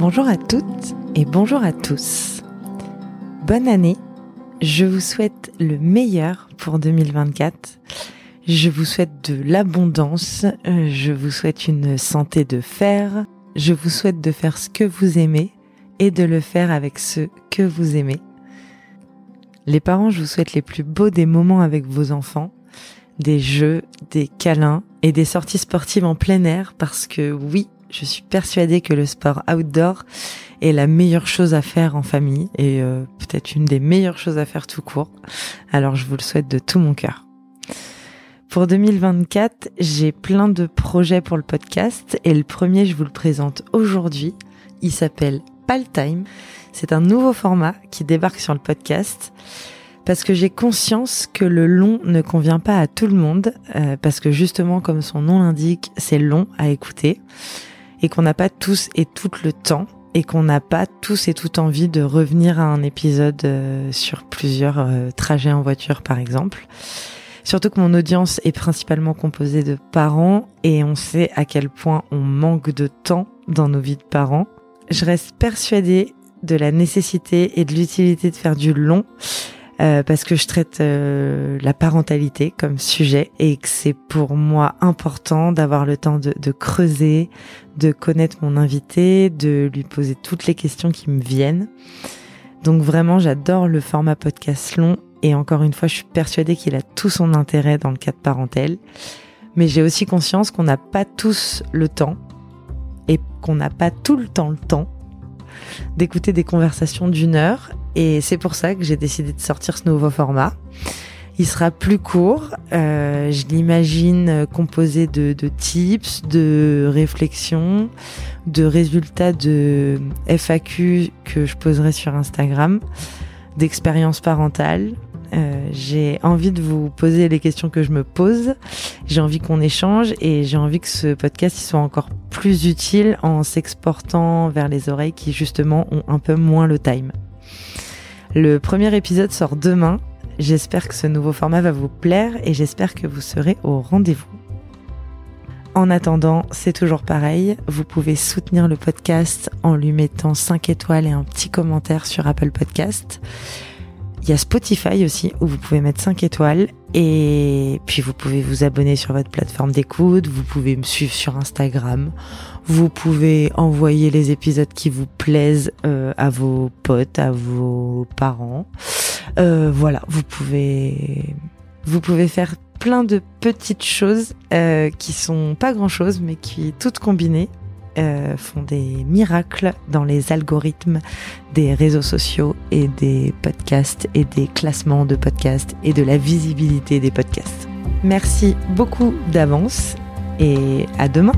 Bonjour à toutes et bonjour à tous. Bonne année. Je vous souhaite le meilleur pour 2024. Je vous souhaite de l'abondance. Je vous souhaite une santé de fer. Je vous souhaite de faire ce que vous aimez et de le faire avec ceux que vous aimez. Les parents, je vous souhaite les plus beaux des moments avec vos enfants, des jeux, des câlins et des sorties sportives en plein air parce que oui, je suis persuadée que le sport outdoor est la meilleure chose à faire en famille et euh, peut-être une des meilleures choses à faire tout court. Alors je vous le souhaite de tout mon cœur. Pour 2024, j'ai plein de projets pour le podcast et le premier, je vous le présente aujourd'hui. Il s'appelle Pal Time. C'est un nouveau format qui débarque sur le podcast parce que j'ai conscience que le long ne convient pas à tout le monde, euh, parce que justement, comme son nom l'indique, c'est long à écouter et qu'on n'a pas tous et tout le temps et qu'on n'a pas tous et toutes envie de revenir à un épisode euh, sur plusieurs euh, trajets en voiture par exemple. Surtout que mon audience est principalement composée de parents et on sait à quel point on manque de temps dans nos vies de parents. Je reste persuadée de la nécessité et de l'utilité de faire du long euh, parce que je traite euh, la parentalité comme sujet et que c'est pour moi important d'avoir le temps de, de, creuser, de connaître mon invité, de lui poser toutes les questions qui me viennent. Donc vraiment, j'adore le format podcast long et encore une fois, je suis persuadée qu'il a tout son intérêt dans le cadre parentel. Mais j'ai aussi conscience qu'on n'a pas tous le temps et qu'on n'a pas tout le temps le temps d'écouter des conversations d'une heure et c'est pour ça que j'ai décidé de sortir ce nouveau format. Il sera plus court, euh, je l'imagine composé de, de, tips, de réflexions, de résultats de FAQ que je poserai sur Instagram, d'expériences parentales. Euh, j'ai envie de vous poser les questions que je me pose, j'ai envie qu'on échange et j'ai envie que ce podcast soit encore plus utile en s'exportant vers les oreilles qui justement ont un peu moins le time. Le premier épisode sort demain. J'espère que ce nouveau format va vous plaire et j'espère que vous serez au rendez-vous. En attendant, c'est toujours pareil, vous pouvez soutenir le podcast en lui mettant 5 étoiles et un petit commentaire sur Apple Podcast. Il y a Spotify aussi où vous pouvez mettre 5 étoiles. Et puis vous pouvez vous abonner sur votre plateforme d'écoute, vous pouvez me suivre sur Instagram, vous pouvez envoyer les épisodes qui vous plaisent euh, à vos potes, à vos parents. Euh, voilà, vous pouvez vous pouvez faire plein de petites choses euh, qui sont pas grand chose mais qui toutes combinées euh, font des miracles dans les algorithmes des réseaux sociaux et des podcasts et des classements de podcasts et de la visibilité des podcasts. Merci beaucoup d'avance et à demain.